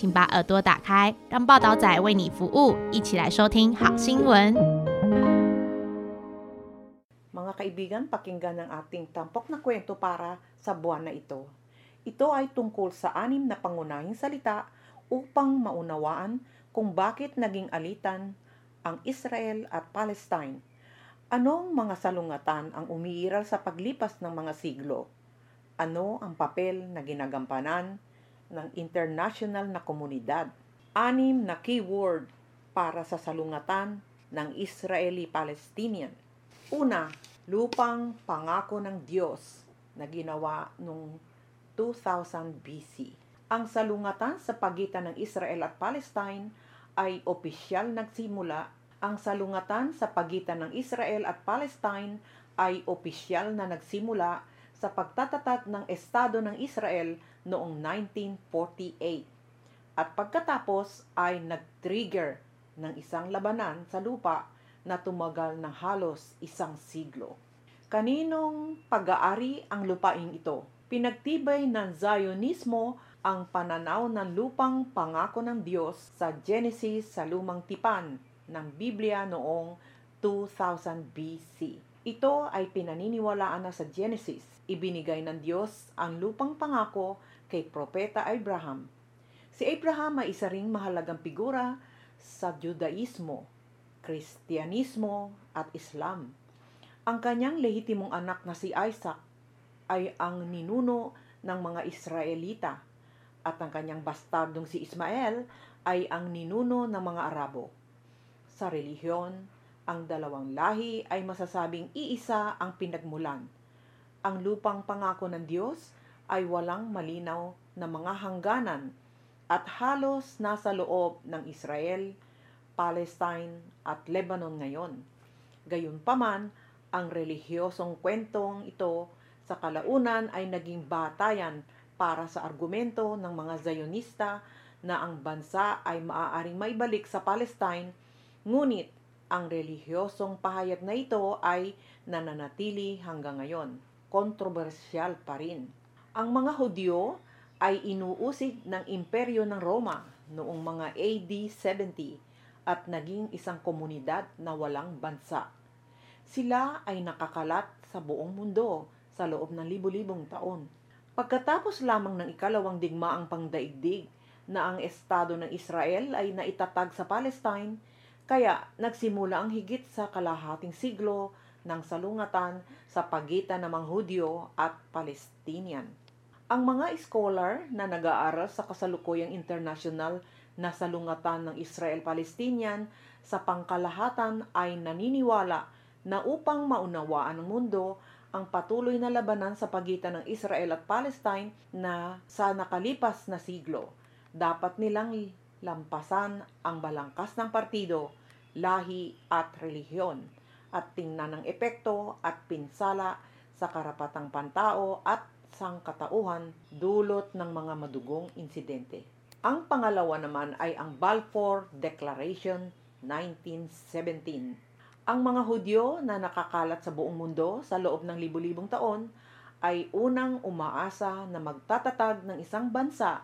请把耳朵打开，让报道仔为你服务，一起来收听好新闻。 Mga kaibigan, pakinggan ang ating tampok na kwento para sa buwan na ito. Ito ay tungkol sa anim na pangunahing salita upang maunawaan kung bakit naging alitan ang Israel at Palestine. Anong mga salungatan ang umiiral sa paglipas ng mga siglo? Ano ang papel na ginagampanan ng international na komunidad? Anim na keyword para sa salungatan ng Israeli-Palestinian. Una, lupang pangako ng Diyos na ginawa noong 2000 BC. Ang salungatan sa pagitan ng Israel at Palestine ay opisyal nagsimula. Ang salungatan sa pagitan ng Israel at Palestine ay opisyal na nagsimula sa pagtatatag ng Estado ng Israel noong 1948. At pagkatapos ay nag-trigger ng isang labanan sa lupa na tumagal ng halos isang siglo. Kaninong pag-aari ang lupain ito? Pinagtibay ng Zionismo ang pananaw ng lupang pangako ng Diyos sa Genesis sa lumang tipan ng Biblia noong 2000 BC. Ito ay pinaniniwalaan na sa Genesis. Ibinigay ng Diyos ang lupang pangako kay Propeta Abraham. Si Abraham ay isa ring mahalagang figura sa Judaismo, Kristyanismo at Islam. Ang kanyang lehitimong anak na si Isaac ay ang ninuno ng mga Israelita at ang kanyang bastardong si Ismael ay ang ninuno ng mga Arabo. Sa relihiyon, ang dalawang lahi ay masasabing iisa ang pinagmulan. Ang lupang pangako ng Diyos ay walang malinaw na mga hangganan at halos nasa loob ng Israel, Palestine at Lebanon ngayon. Gayunpaman, ang relihiyosong kwentong ito sa kalaunan ay naging batayan para sa argumento ng mga Zionista na ang bansa ay maaaring maibalik sa Palestine, ngunit ang relihiyosong pahayag na ito ay nananatili hanggang ngayon. Kontrobersyal pa rin. Ang mga Hudyo ay inuusig ng imperyo ng Roma noong mga AD 70 at naging isang komunidad na walang bansa. Sila ay nakakalat sa buong mundo sa loob ng libu-libong taon. Pagkatapos lamang ng ikalawang digmaang pangdaigdig na ang estado ng Israel ay naitatag sa Palestine, kaya nagsimula ang higit sa kalahating siglo ng salungatan sa pagitan ng mga Hudyo at Palestinian. Ang mga scholar na nag-aaral sa kasalukuyang international na salungatan ng Israel-Palestinian sa pangkalahatan ay naniniwala na upang maunawaan ng mundo ang patuloy na labanan sa pagitan ng Israel at Palestine na sa nakalipas na siglo, dapat nilang lampasan ang balangkas ng partido, lahi at relihiyon at tingnan ng epekto at pinsala sa karapatang pantao at sangkatauhan dulot ng mga madugong insidente. Ang pangalawa naman ay ang Balfour Declaration 1917. Ang mga Hudyo na nakakalat sa buong mundo sa loob ng libu-libong taon ay unang umaasa na magtatatag ng isang bansa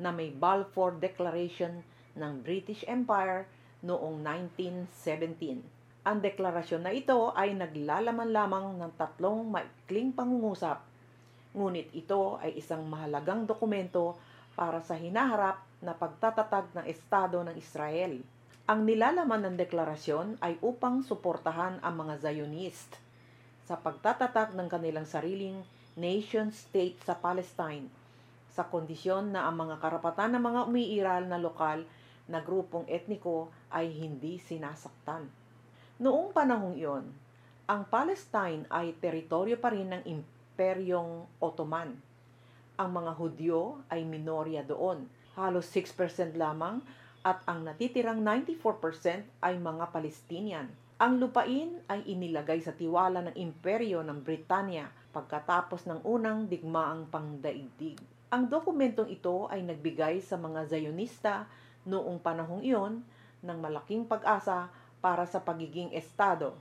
na may Balfour Declaration ng British Empire noong 1917. Ang deklarasyon na ito ay naglalaman lamang ng tatlong maikling pangungusap, ngunit ito ay isang mahalagang dokumento para sa hinaharap na pagtatatag ng Estado ng Israel. Ang nilalaman ng deklarasyon ay upang suportahan ang mga Zionist sa pagtatatak ng kanilang sariling nation-state sa Palestine sa kondisyon na ang mga karapatan ng mga umiiral na lokal na grupong etniko ay hindi sinasaktan. Noong panahong iyon, ang Palestine ay teritoryo pa rin ng Imperyong Ottoman. Ang mga Hudyo ay minorya doon. Halos 6% lamang at ang natitirang 94% ay mga Palestinian. Ang lupain ay inilagay sa tiwala ng imperyo ng Britanya pagkatapos ng unang digmaang pangdaigdig. Ang dokumentong ito ay nagbigay sa mga Zionista noong panahong iyon ng malaking pag-asa para sa pagiging estado.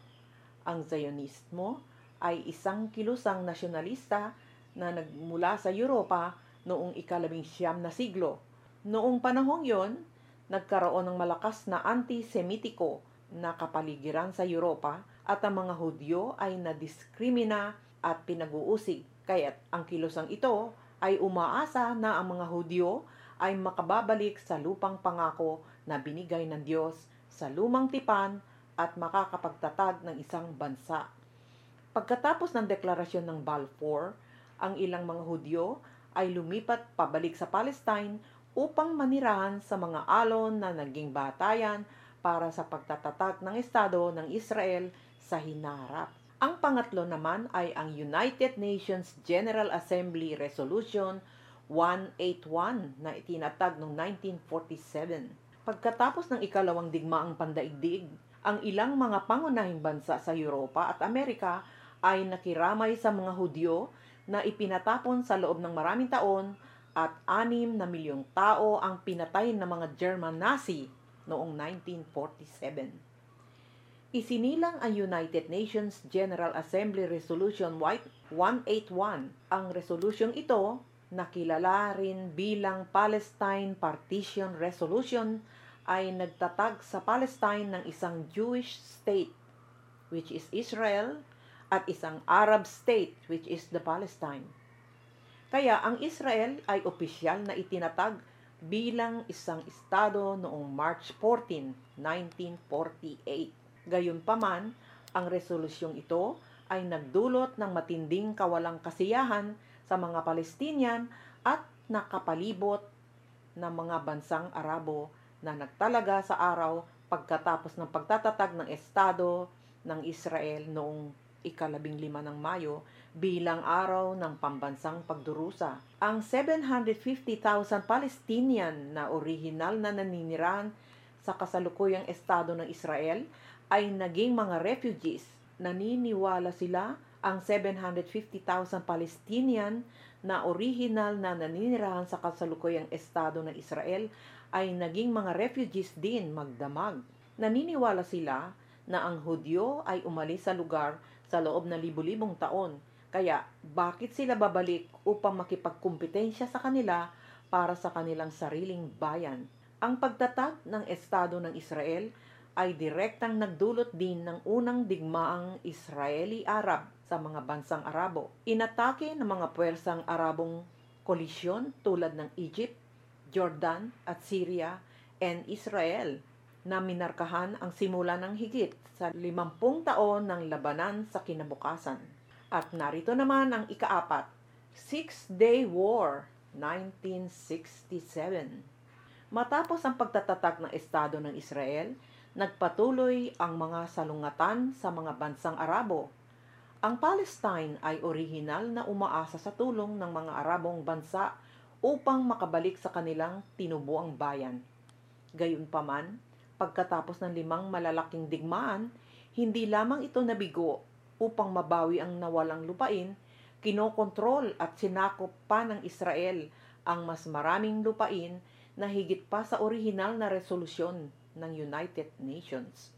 Ang Zionismo ay isang kilusang nasyonalista na nagmula sa Europa noong ikalabing siyam na siglo. Noong panahong yon, nagkaroon ng malakas na antisemitiko na kapaligiran sa Europa at ang mga Hudyo ay nadiskrimina at pinag-uusig. Kaya't ang kilusang ito ay umaasa na ang mga Hudyo ay makababalik sa lupang pangako na binigay ng Diyos sa lumang tipan at makakapagtatag ng isang bansa. Pagkatapos ng deklarasyon ng Balfour, ang ilang mga Hudyo ay lumipat pabalik sa Palestine upang manirahan sa mga alon na naging batayan para sa pagtatatag ng Estado ng Israel sa hinarap. Ang pangatlo naman ay ang United Nations General Assembly Resolution 181 na itinatag noong 1947. Pagkatapos ng ikalawang digmaang pandaigdig, ang ilang mga pangunahing bansa sa Europa at Amerika ay nakiramay sa mga Hudyo na ipinatapon sa loob ng maraming taon at anim na milyong tao ang pinatay ng mga German Nazi noong 1947. Isinilang ang United Nations General Assembly Resolution 181. Ang resolusyong ito, nakilala rin bilang Palestine Partition Resolution, ay nagtatag sa Palestine ng isang Jewish state, which is Israel, at isang Arab state, which is the Palestine. Kaya ang Israel ay opisyal na itinatag bilang isang estado noong March 14, 1948. Gayunpaman, ang resolusyong ito ay nagdulot ng matinding kawalang kasiyahan sa mga Palestinian at nakapalibot ng mga bansang Arabo na nagtalaga sa araw pagkatapos ng pagtatatag ng Estado ng Israel noong ikalabing lima ng Mayo bilang araw ng pambansang pagdurusa. Ang 750,000 Palestinian na orihinal na naninirahan sa kasalukuyang estado ng Israel ay naging mga refugees. Naniniwala sila ang 750,000 Palestinian na orihinal na naninirahan sa kasalukuyang estado ng Israel ay naging mga refugees din magdamag. Naniniwala sila na ang Hudyo ay umalis sa lugar sa loob ng libu-libong taon. Kaya, bakit sila babalik upang makipagkumpetensya sa kanila para sa kanilang sariling bayan? Ang pagtatag ng Estado ng Israel ay direktang nagdulot din ng unang digmaang Israeli-Arab sa mga bansang Arabo. Inatake ng mga puwersang Arabong koalisyon tulad ng Egypt, Jordan at Syria and Israel na minarkahan ang simula ng higit sa limampung taon ng labanan sa kinabukasan. At narito naman ang ikaapat, Six-Day War, 1967. Matapos ang pagtatatag ng Estado ng Israel, nagpatuloy ang mga salungatan sa mga bansang Arabo. Ang Palestine ay orihinal na umaasa sa tulong ng mga Arabong bansa upang makabalik sa kanilang tinubuang bayan. Gayunpaman, pagkatapos ng limang malalaking digmaan, hindi lamang ito nabigo upang mabawi ang nawalang lupain, kinokontrol at sinakop pa ng Israel ang mas maraming lupain na higit pa sa orihinal na resolusyon ng United Nations.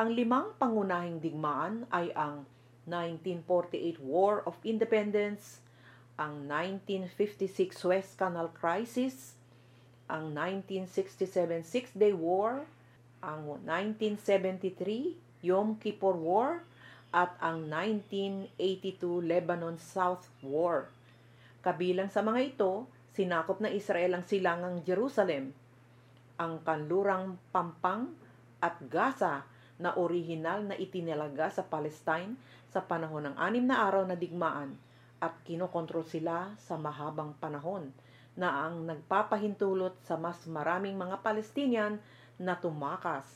Ang limang pangunahing digmaan ay ang 1948 War of Independence, ang 1956 Suez Canal Crisis, ang 1967 Six-Day War, ang 1973 Yom Kippur War, at ang 1982 Lebanon South War. Kabilang sa mga ito, sinakop na Israel ang silangang Jerusalem, ang kanlurang Pampang at Gaza na orihinal na itinalaga sa Palestine sa panahon ng anim na araw na digmaan at kinokontrol sila sa mahabang panahon na ang nagpapahintulot sa mas maraming mga Palestinian na tumakas.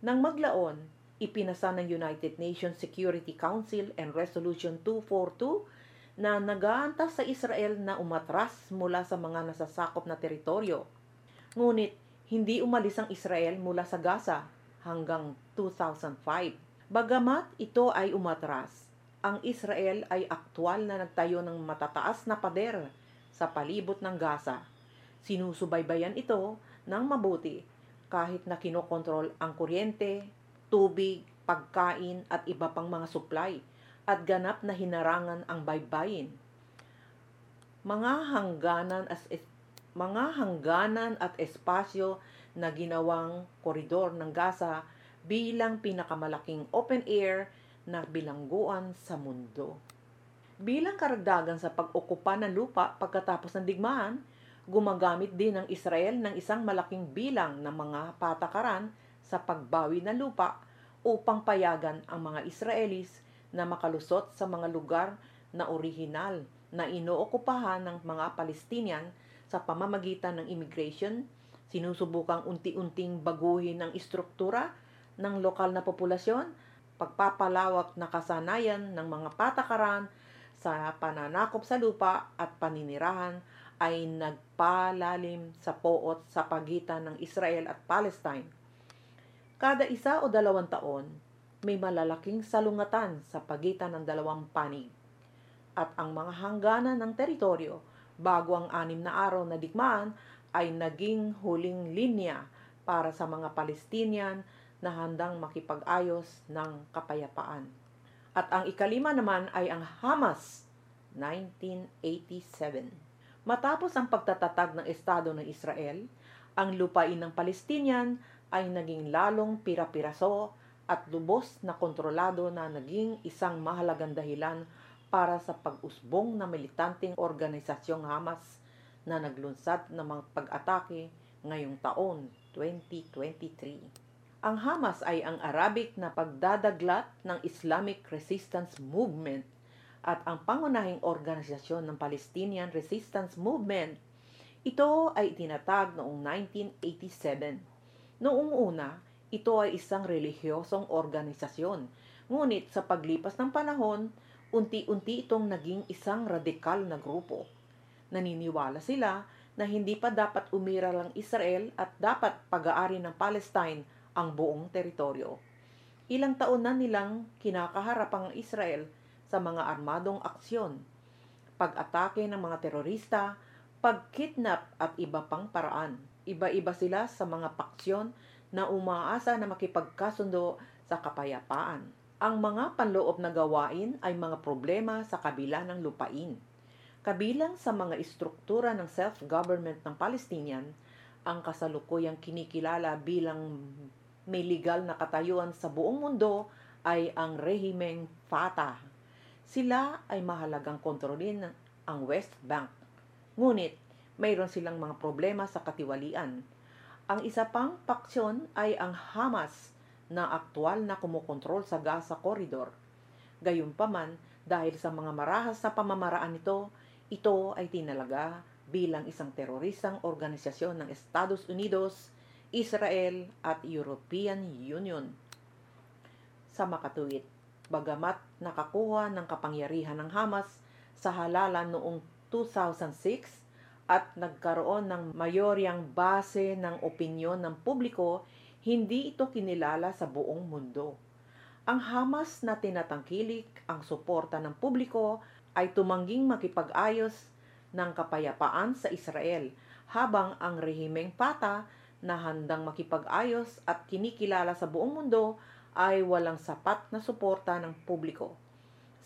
Nang maglaon, ipinasa ng United Nations Security Council and Resolution 242 na nagaantas sa Israel na umatras mula sa mga nasasakop na teritoryo. Ngunit hindi umalis ang Israel mula sa Gaza hanggang 2005. Bagamat ito ay umatras, ang Israel ay aktwal na nagtayo ng matataas na pader sa palibot ng Gaza. Sinusubaybayan ito ng mabuti kahit na kinokontrol ang kuryente, tubig, pagkain at iba pang mga supply at ganap na hinarangan ang baybayin. Mga hangganan as mga hangganan at espasyo na ginawang koridor ng Gaza bilang pinakamalaking open air na bilangguan sa mundo. Bilang karagdagan sa pag-okupa ng lupa pagkatapos ng digmaan, gumagamit din ang Israel ng isang malaking bilang ng mga patakaran sa pagbawi ng lupa upang payagan ang mga Israelis na makalusot sa mga lugar na orihinal na inookupahan ng mga Palestinian sa pamamagitan ng immigration, sinusubukang unti-unting baguhin ang istruktura ng lokal na populasyon, pagpapalawak na kasanayan ng mga patakaran sa pananakop sa lupa at paninirahan ay nagpalalim sa poot sa pagitan ng Israel at Palestine. Kada isa o dalawang taon, may malalaking salungatan sa pagitan ng dalawang panig. At ang mga hangganan ng teritoryo bago ang anim na araw na digmaan ay naging huling linya para sa mga Palestinian na handang makipag-ayos ng kapayapaan. At ang ikalima naman ay ang Hamas 1987. Matapos ang pagtatatag ng Estado ng Israel, ang lupain ng Palestinian ay naging lalong pira-piraso at lubos na kontrolado na naging isang mahalagang dahilan para sa pag-usbong na militanteng organisasyong Hamas na naglunsad ng mga pag-atake ngayong taon 2023. Ang Hamas ay ang Arabic na pagdadaglat ng Islamic Resistance Movement at ang pangunahing organisasyon ng Palestinian Resistance Movement. Ito ay itinatag noong 1987. Noong una, ito ay isang relihiyosong organisasyon. Ngunit sa paglipas ng panahon, unti-unti itong naging isang radikal na grupo. Naniniwala sila na hindi pa dapat umiral ang Israel at dapat pag-aari ng Palestine ang buong teritoryo. Ilang taon na nilang kinakaharap ang Israel sa mga armadong aksyon, pag-atake ng mga terorista, pag-kidnap at iba pang paraan. Iba-iba sila sa mga paksyon na umaasa na makipagkasundo sa kapayapaan. Ang mga panloob na gawain ay mga problema sa kabila ng lupain. Kabilang sa mga istruktura ng self-government ng Palestinian, ang kasalukuyang kinikilala bilang may legal na katayuan sa buong mundo ay ang rehimeng Fatah. Sila ay mahalagang kontrolin ang West Bank. Ngunit, mayroon silang mga problema sa katiwalian. Ang isa pang paksyon ay ang Hamas na aktwal na kumukontrol sa Gaza Corridor. Gayunpaman, dahil sa mga marahas na pamamaraan nito, ito ay tinalaga bilang isang teroristang organisasyon ng Estados Unidos, Israel at European Union. Sa makatuwid, bagamat nakakuha ng kapangyarihan ng Hamas sa halalan noong 2006 at nagkaroon ng mayoryang base ng opinyon ng publiko, hindi ito kinilala sa buong mundo. Ang Hamas na tinatangkilik ang suporta ng publiko ay tumangging makipag-ayos ng kapayapaan sa Israel habang ang rehimeng Fatah na handang makipag-ayos at kinikilala sa buong mundo ay walang sapat na suporta ng publiko.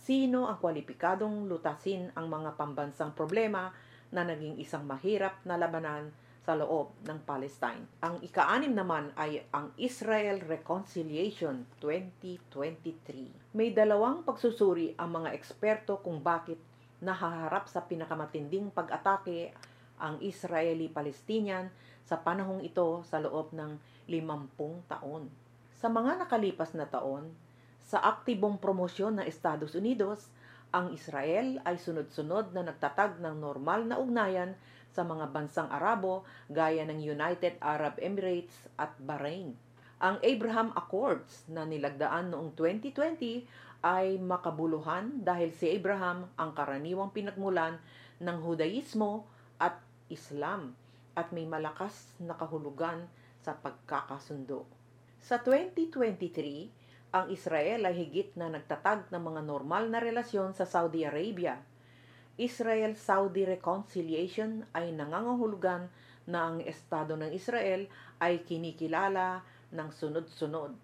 Sino ang kwalipikadong lutasin ang mga pambansang problema na naging isang mahirap na labanan sa loob ng Palestine. Ang ikaanim naman ay ang Israel Reconciliation 2023. May dalawang pagsusuri ang mga eksperto kung bakit nahaharap sa pinakamatinding pag-atake ang Israeli-Palestinian sa panahong ito sa loob ng 50 taon. Sa mga nakalipas na taon, sa aktibong promosyon ng Estados Unidos, ang Israel ay sunod-sunod na nagtatag ng normal na ugnayan sa mga bansang Arabo gaya ng United Arab Emirates at Bahrain. Ang Abraham Accords na nilagdaan noong 2020 ay makabuluhan dahil si Abraham ang karaniwang pinagmulan ng Hudaismo at Islam at may malakas na kahulugan sa pagkakasundo. Sa 2023, ang Israel ay higit na nagtatag ng mga normal na relasyon sa Saudi Arabia. Israel-Saudi Reconciliation ay nangangahulugan na ang Estado ng Israel ay kinikilala ng sunod-sunod.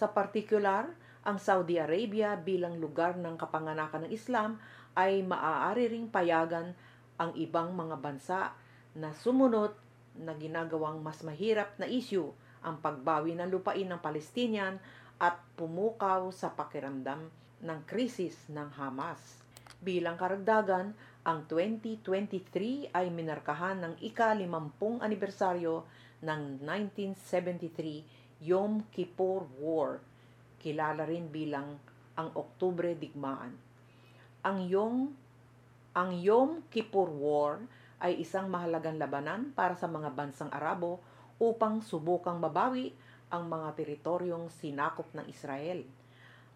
Sa partikular, ang Saudi Arabia bilang lugar ng kapanganakan ng Islam ay maaari ring payagan ang ibang mga bansa na sumunod na ginagawang mas mahirap na issue ang pagbawi ng lupain ng Palestinian at pumukaw sa pakiramdam ng krisis ng Hamas. Bilang karagdagan, ang 2023 ay minarkahan ng ika-limampung anibersaryo ng 1973 Yom Kippur War, kilala rin bilang ang Oktubre Digmaan. Ang Yom ang Yom Kippur War ay isang mahalagang labanan para sa mga bansang Arabo upang subukang mabawi ang mga teritoryong sinakop ng Israel.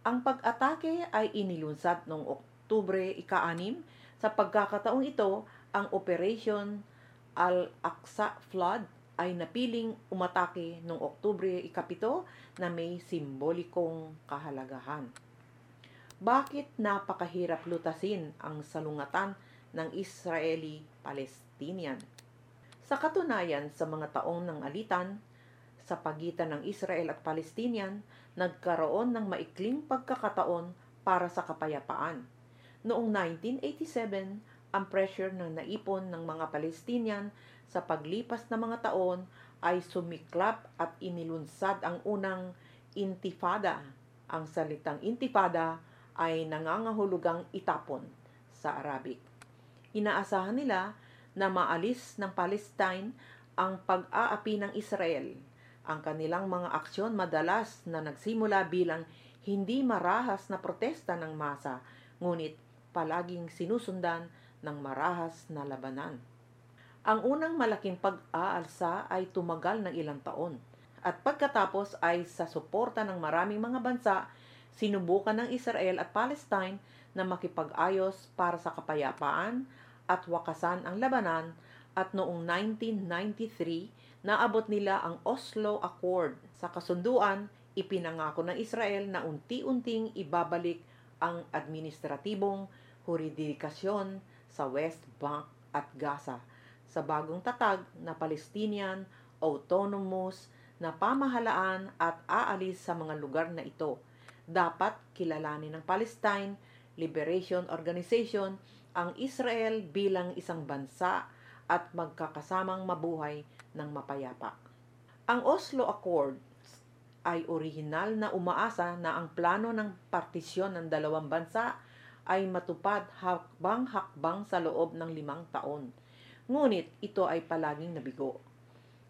Ang pag-atake ay inilunsad noong Oktubre ika-6 sa pagkakataong ito, ang Operation Al-Aqsa Flood ay napiling umatake noong Oktubre ikapito na may simbolikong kahalagahan. Bakit napakahirap lutasin ang salungatan ng Israeli-Palestinian? Sa katunayan, sa mga taong ng alitan, sa pagitan ng Israel at Palestinian, nagkaroon ng maikling pagkakataon para sa kapayapaan. Noong 1987, ang pressure na naipon ng mga Palestinian sa paglipas na mga taon ay sumiklap at inilunsad ang unang intifada. Ang salitang intifada ay nangangahulugang itapon sa Arabic. Inaasahan nila na maalis ng Palestine ang pag-aapi ng Israel. Ang kanilang mga aksyon madalas na nagsimula bilang hindi marahas na protesta ng masa, ngunit palaging sinusundan ng marahas na labanan. Ang unang malaking pag-aalsa ay tumagal ng ilang taon at pagkatapos ay sa suporta ng maraming mga bansa sinubukan ng Israel at Palestine na makipag-ayos para sa kapayapaan at wakasan ang labanan at noong 1993 naabot nila ang Oslo Accord. Sa kasunduan, ipinangako ng Israel na unti-unting ibabalik ang administratibong huridikasyon sa West Bank at Gaza sa bagong tatag na Palestinian Autonomous na pamahalaan at aalis sa mga lugar na ito dapat kilalanin ng Palestine Liberation Organization ang Israel bilang isang bansa at magkakasamang mabuhay ng mapayapa. Ang Oslo Accords ay orihinal na umaasa na ang plano ng partisyon ng dalawang bansa ay matupad hakbang-hakbang sa loob ng limang taon. Ngunit ito ay palaging nabigo.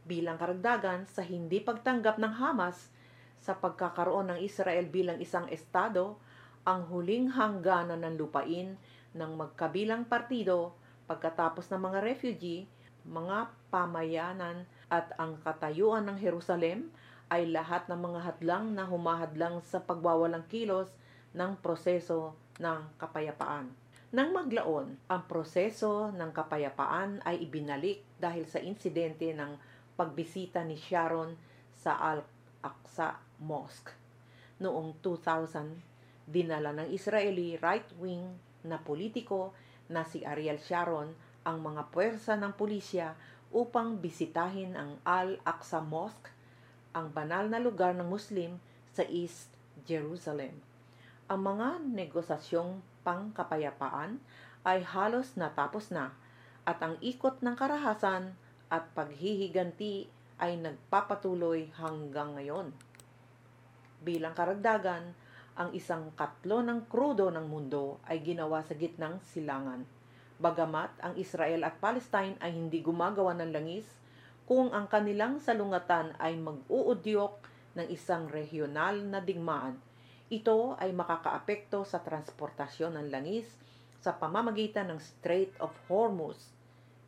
Bilang karagdagan sa hindi pagtanggap ng Hamas sa pagkakaroon ng Israel bilang isang estado, ang huling hangganan ng lupain ng magkabilang partido pagkatapos ng mga refugee, mga pamayanan at ang katayuan ng Jerusalem ay lahat ng mga hadlang na humahadlang sa pagwawalang kilos ng proseso ng kapayapaan. Nang maglaon, ang proseso ng kapayapaan ay ibinalik dahil sa insidente ng pagbisita ni Sharon sa Al-Aqsa Mosque. Noong 2000, dinala ng Israeli right-wing na politiko na si Ariel Sharon ang mga puwersa ng pulisya upang bisitahin ang Al-Aqsa Mosque, ang banal na lugar ng Muslim sa East Jerusalem. Ang mga negosasyong pangkapayapaan ay halos natapos na at ang ikot ng karahasan at paghihiganti ay nagpapatuloy hanggang ngayon. Bilang karagdagan, ang isang katlo ng krudo ng mundo ay ginawa sa gitnang silangan. Bagamat ang Israel at Palestine ay hindi gumagawa ng langis, kung ang kanilang salungatan ay mag-uudyok ng isang regional na digmaan, ito ay makakaapekto sa transportasyon ng langis sa pamamagitan ng Strait of Hormuz,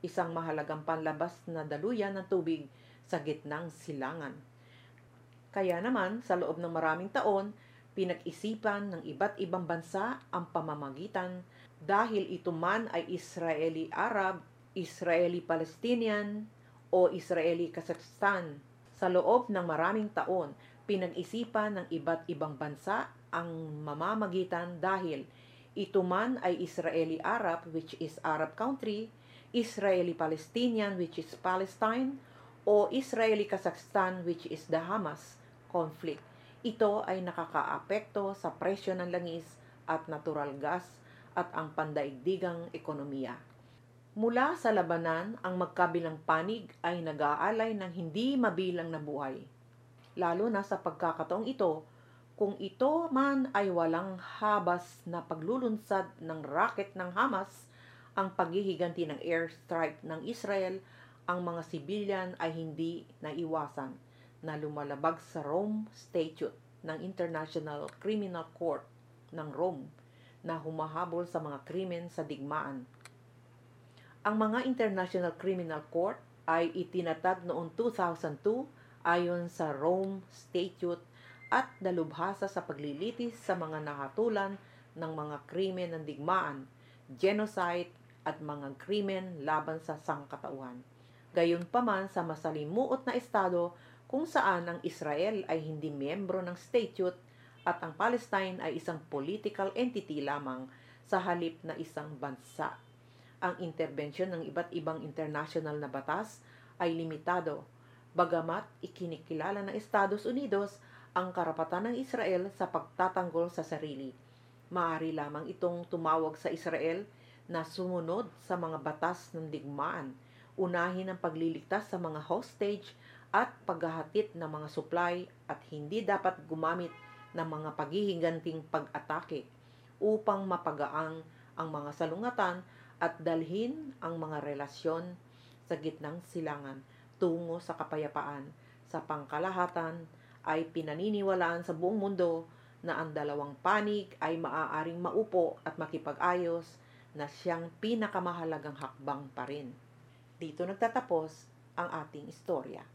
isang mahalagang panlabas na daluyan ng tubig sa gitnang silangan. Kaya naman, sa loob ng maraming taon, pinag-isipan ng iba't ibang bansa ang pamamagitan dahil ito man ay Israeli-Arab, Israeli-Palestinian o Israeli-Kazakhstan. Sa loob ng maraming taon, pinag-isipan ng iba't ibang bansa ang mamamagitan dahil ito man ay Israeli-Arab which is Arab country, Israeli-Palestinian which is Palestine, o Israeli-Kazakhstan which is the Hamas conflict. Ito ay nakakaapekto sa presyo ng langis at natural gas at ang pandaigdigang ekonomiya. Mula sa labanan, ang magkabilang panig ay nag-aalay ng hindi mabilang na buhay. Lalo na sa pagkakataong ito, kung ito man ay walang habas na paglulunsad ng rocket ng Hamas, ang paghihiganti ng airstrike ng Israel, ang mga sibilyan ay hindi naiwasan na lumalabag sa Rome Statute ng International Criminal Court ng Rome na humahabol sa mga krimen sa digmaan. Ang mga International Criminal Court ay itinatag noong 2002 ayon sa Rome Statute at dalubhasa sa paglilitis sa mga nakatulan ng mga krimen ng digmaan, genocide at mga krimen laban sa sangkatauhan. Gayunpaman sa masalimuot na estado kung saan ang Israel ay hindi miyembro ng statute at ang Palestine ay isang political entity lamang sa halip na isang bansa ang interbensyon ng iba't ibang international na batas ay limitado, bagamat ikinikilala ng Estados Unidos ang karapatan ng Israel sa pagtatanggol sa sarili. Maari lamang itong tumawag sa Israel na sumunod sa mga batas ng digmaan, unahin ang pagliligtas sa mga hostage at paghahatid ng mga supply at hindi dapat gumamit ng mga paghihiganting pag-atake upang mapagaang ang mga salungatan at dalhin ang mga relasyon sa gitnang silangan tungo sa kapayapaan. Sa pangkalahatan ay pinaniniwalaan sa buong mundo na ang dalawang panig ay maaaring maupo at makipag-ayos na siyang pinakamahalagang hakbang pa rin. Dito nagtatapos ang ating istorya.